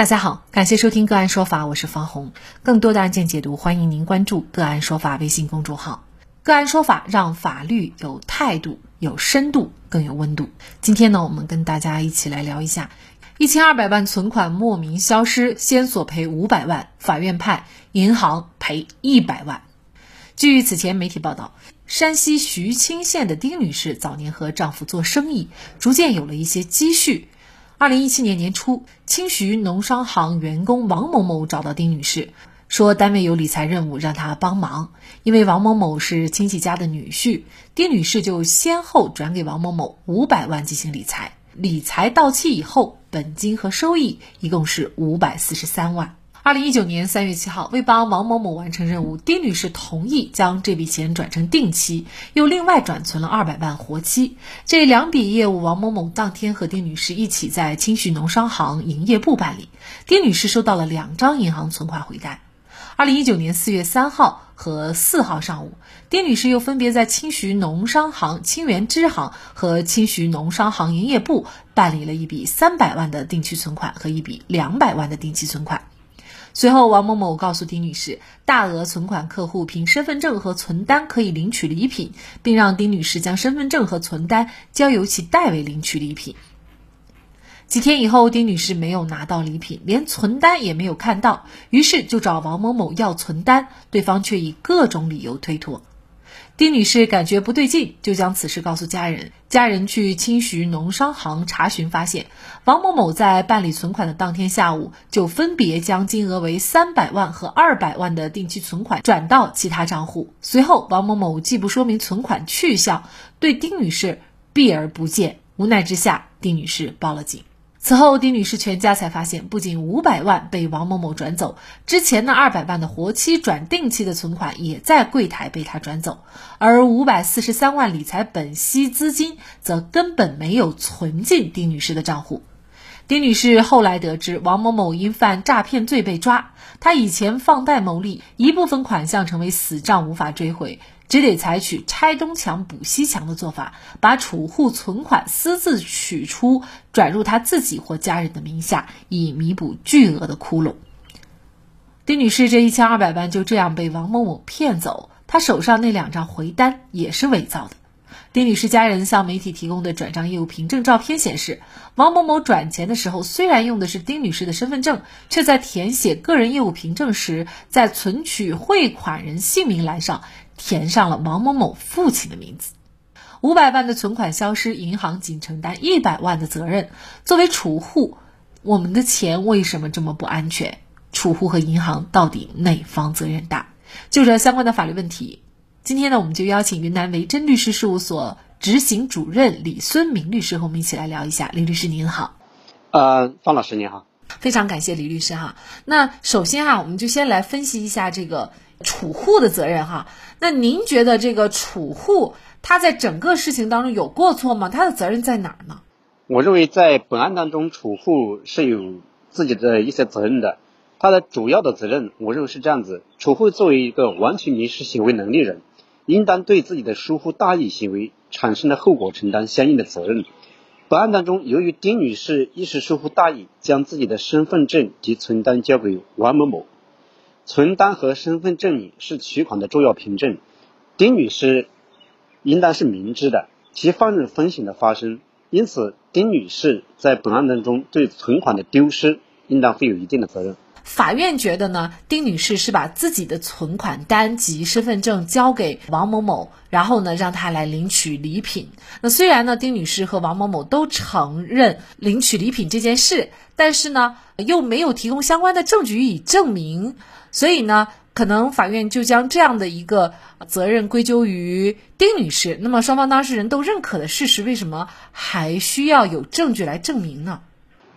大家好，感谢收听个案说法，我是方红。更多的案件解读，欢迎您关注个案说法微信公众号。个案说法让法律有态度、有深度、更有温度。今天呢，我们跟大家一起来聊一下：一千二百万存款莫名消失，先索赔五百万，法院判银行赔一百万。据此前媒体报道，山西徐青县的丁女士早年和丈夫做生意，逐渐有了一些积蓄。二零一七年年初，清徐农商行员工王某某找到丁女士，说单位有理财任务，让她帮忙。因为王某某是亲戚家的女婿，丁女士就先后转给王某某五百万进行理财。理财到期以后，本金和收益一共是五百四十三万。二零一九年三月七号，为帮王某某完成任务，丁女士同意将这笔钱转成定期，又另外转存了二百万活期。这两笔业务，王某某当天和丁女士一起在清徐农商行营业部办理。丁女士收到了两张银行存款回单。二零一九年四月三号和四号上午，丁女士又分别在清徐农商行清源支行和清徐农商行营业部办理了一笔三百万的定期存款和一笔两百万的定期存款。随后，王某某告诉丁女士，大额存款客户凭身份证和存单可以领取礼品，并让丁女士将身份证和存单交由其代为领取礼品。几天以后，丁女士没有拿到礼品，连存单也没有看到，于是就找王某某要存单，对方却以各种理由推脱。丁女士感觉不对劲，就将此事告诉家人。家人去清徐农商行查询，发现王某某在办理存款的当天下午，就分别将金额为三百万和二百万的定期存款转到其他账户。随后，王某某既不说明存款去向，对丁女士避而不见。无奈之下，丁女士报了警。此后，丁女士全家才发现，不仅五百万被王某某转走，之前那二百万的活期转定期的存款也在柜台被他转走，而五百四十三万理财本息资金则根本没有存进丁女士的账户。丁女士后来得知，王某某因犯诈骗罪被抓，他以前放贷牟利，一部分款项成为死账，无法追回。只得采取拆东墙补西墙的做法，把储户存款私自取出，转入他自己或家人的名下，以弥补巨额的窟窿。丁女士这一千二百万就这样被王某某骗走，她手上那两张回单也是伪造的。丁女士家人向媒体提供的转账业务凭证照片显示，王某某转钱的时候虽然用的是丁女士的身份证，却在填写个人业务凭证时，在存取汇款人姓名栏上。填上了王某某父亲的名字，五百万的存款消失，银行仅承担一百万的责任。作为储户，我们的钱为什么这么不安全？储户和银行到底哪方责任大？就这相关的法律问题，今天呢，我们就邀请云南维珍律师事务所执行主任李孙明律师和我们一起来聊一下。李律师您好，呃，方老师您好，非常感谢李律师哈。那首先哈，我们就先来分析一下这个。储户的责任哈，那您觉得这个储户他在整个事情当中有过错吗？他的责任在哪儿呢？我认为在本案当中，储户是有自己的一些责任的。他的主要的责任，我认为是这样子：储户作为一个完全民事行为能力人，应当对自己的疏忽大意行为产生的后果承担相应的责任。本案当中，由于丁女士一时疏忽大意，将自己的身份证及存单交给王某某。存单和身份证明是取款的重要凭证，丁女士应当是明知的其放任风险的发生，因此丁女士在本案当中对存款的丢失应当负有一定的责任。法院觉得呢，丁女士是把自己的存款单及身份证交给王某某，然后呢让他来领取礼品。那虽然呢，丁女士和王某某都承认领取礼品这件事，但是呢又没有提供相关的证据予以证明。所以呢，可能法院就将这样的一个责任归咎于丁女士。那么双方当事人都认可的事实，为什么还需要有证据来证明呢？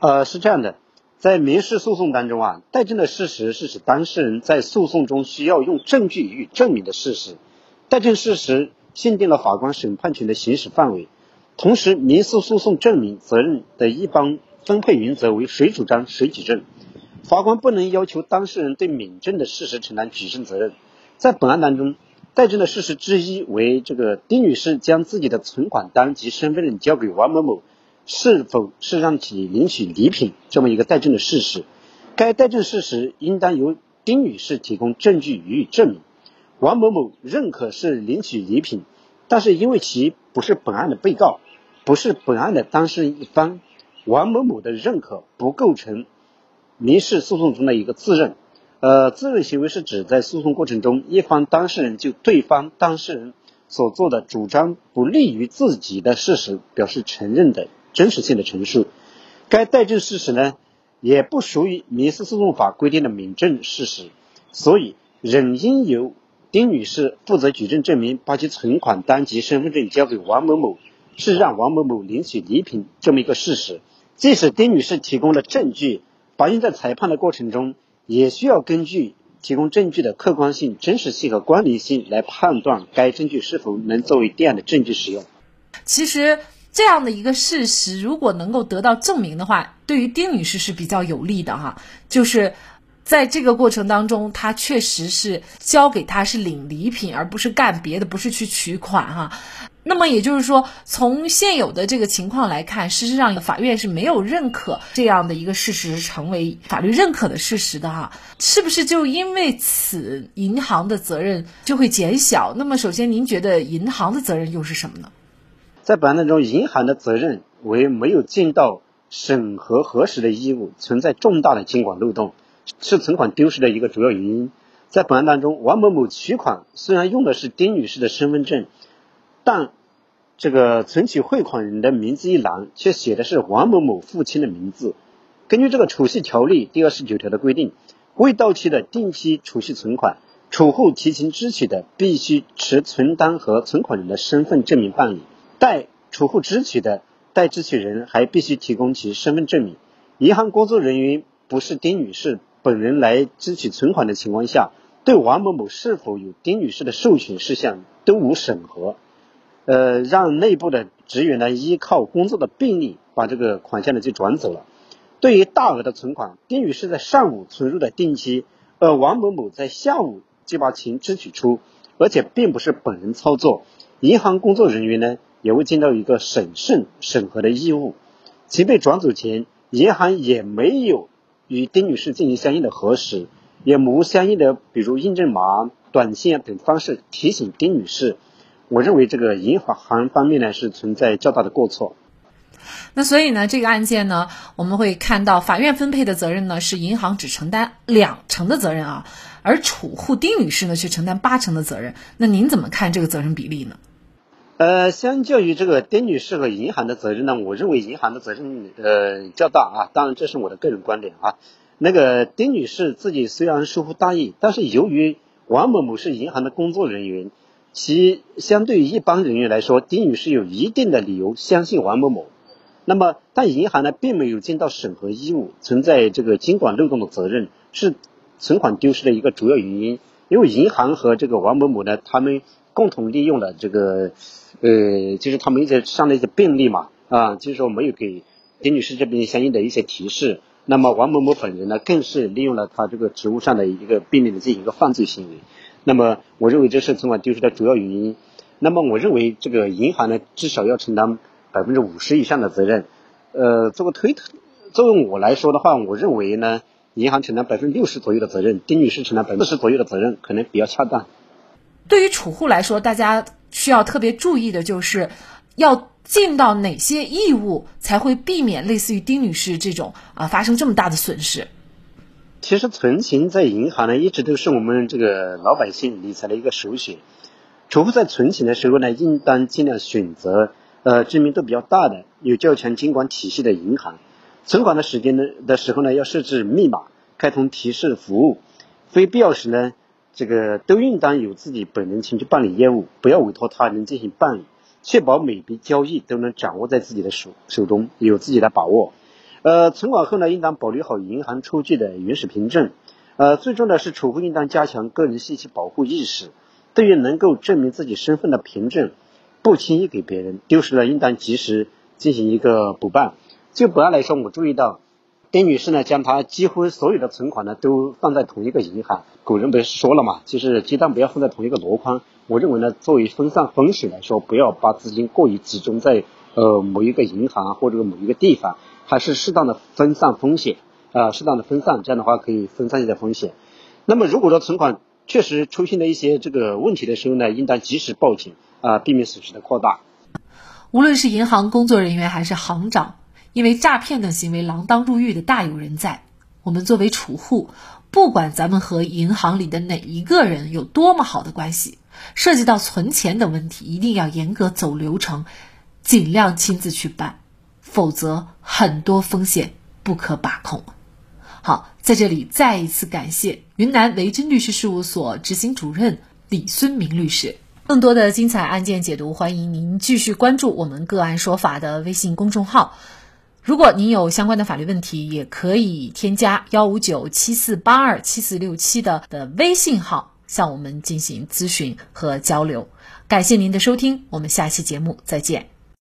呃，是这样的，在民事诉讼当中啊，待证的事实是指当事人在诉讼中需要用证据予以证明的事实。待证事实限定了法官审判权的行使范围，同时民事诉讼证明责任的一般分配原则为谁主张谁举证。法官不能要求当事人对免证的事实承担举证责任。在本案当中，待证的事实之一为这个丁女士将自己的存款单及身份证交给王某某，是否是让其领取礼品这么一个待证的事实。该待证事实应当由丁女士提供证据予以证明。王某某认可是领取礼品，但是因为其不是本案的被告，不是本案的当事人一方，王某某的认可不构成民事诉讼中的一个自认。呃，自认行为是指在诉讼过程中，一方当事人就对方当事人所做的主张不利于自己的事实表示承认的真实性的陈述。该待证事实呢，也不属于民事诉讼法规定的民证事实，所以仍应由丁女士负责举证证明，把其存款单及身份证交给王某某，是让王某某领取礼品这么一个事实。即使丁女士提供了证据，法院在裁判的过程中。也需要根据提供证据的客观性、真实性和关联性来判断该证据是否能作为定案的证据使用。其实这样的一个事实，如果能够得到证明的话，对于丁女士是比较有利的哈。就是在这个过程当中，她确实是交给他是领礼品，而不是干别的，不是去取款哈。那么也就是说，从现有的这个情况来看，事实上法院是没有认可这样的一个事实成为法律认可的事实的哈，是不是就因为此银行的责任就会减小？那么首先，您觉得银行的责任又是什么呢？在本案当中，银行的责任为没有尽到审核核实的义务，存在重大的监管漏洞，是存款丢失的一个主要原因。在本案当中，王某某取款虽然用的是丁女士的身份证，但这个存取汇款人的名字一栏却写的是王某某父亲的名字。根据这个储蓄条例第二十九条的规定，未到期的定期储蓄存款，储户提前支取的，必须持存单和存款人的身份证明办理；待储户支取的，待支取人还必须提供其身份证明。银行工作人员不是丁女士本人来支取存款的情况下，对王某某是否有丁女士的授权事项都无审核。呃，让内部的职员呢依靠工作的便利把这个款项呢就转走了。对于大额的存款，丁女士在上午存入的定期，而王某某在下午就把钱支取出，而且并不是本人操作，银行工作人员呢也未尽到一个审慎审核的义务。钱被转走前，银行也没有与丁女士进行相应的核实，也无相应的比如验证码、短信等方式提醒丁女士。我认为这个银行方面呢是存在较大的过错。那所以呢，这个案件呢，我们会看到法院分配的责任呢是银行只承担两成的责任啊，而储户丁女士呢却承担八成的责任。那您怎么看这个责任比例呢？呃，相较于这个丁女士和银行的责任呢，我认为银行的责任呃较大啊。当然这是我的个人观点啊。那个丁女士自己虽然疏忽大意，但是由于王某某是银行的工作人员。其相对于一般人员来说，丁女士有一定的理由相信王某某。那么，但银行呢，并没有尽到审核义务，存在这个监管漏洞的责任，是存款丢失的一个主要原因。因为银行和这个王某某呢，他们共同利用了这个，呃，就是他们一些上的一些便利嘛，啊，就是说没有给丁女士这边相应的一些提示。那么王某某本人呢，更是利用了他这个职务上的一个便利的进行一个犯罪行为。那么，我认为这是存款丢失的主要原因。那么，我认为这个银行呢，至少要承担百分之五十以上的责任。呃，做个推特，作为我来说的话，我认为呢，银行承担百分之六十左右的责任，丁女士承担百分之四十左右的责任，可能比较恰当。对于储户来说，大家需要特别注意的就是，要尽到哪些义务，才会避免类似于丁女士这种啊发生这么大的损失。其实存钱在银行呢，一直都是我们这个老百姓理财的一个首选。储户在存钱的时候呢，应当尽量选择呃知名度比较大的、有较强监管体系的银行。存款的时间呢的时候呢，要设置密码，开通提示服务。非必要时呢，这个都应当由自己本人前去办理业务，不要委托他人进行办理，确保每笔交易都能掌握在自己的手手中，有自己的把握。呃，存款后呢，应当保留好银行出具的原始凭证。呃，最重要的是储户应当加强个人信息保护意识，对于能够证明自己身份的凭证，不轻易给别人，丢失了应当及时进行一个补办。就本案来说，我注意到丁女士呢，将她几乎所有的存款呢都放在同一个银行。古人不是说了嘛，就是鸡蛋不要放在同一个箩筐。我认为呢，作为分散风险来说，不要把资金过于集中在呃某一个银行或者某一个地方。还是适当的分散风险，啊适当的分散，这样的话可以分散一些风险。那么如果说存款确实出现了一些这个问题的时候呢，应当及时报警啊，避免损失的扩大。无论是银行工作人员还是行长，因为诈骗等行为锒铛入狱的大有人在。我们作为储户，不管咱们和银行里的哪一个人有多么好的关系，涉及到存钱的问题，一定要严格走流程，尽量亲自去办，否则很多风险不可把控。好，在这里再一次感谢云南维珍律师事务所执行主任李孙明律师。更多的精彩案件解读，欢迎您继续关注我们“个案说法”的微信公众号。如果您有相关的法律问题，也可以添加幺五九七四八二七四六七的的微信号向我们进行咨询和交流。感谢您的收听，我们下期节目再见。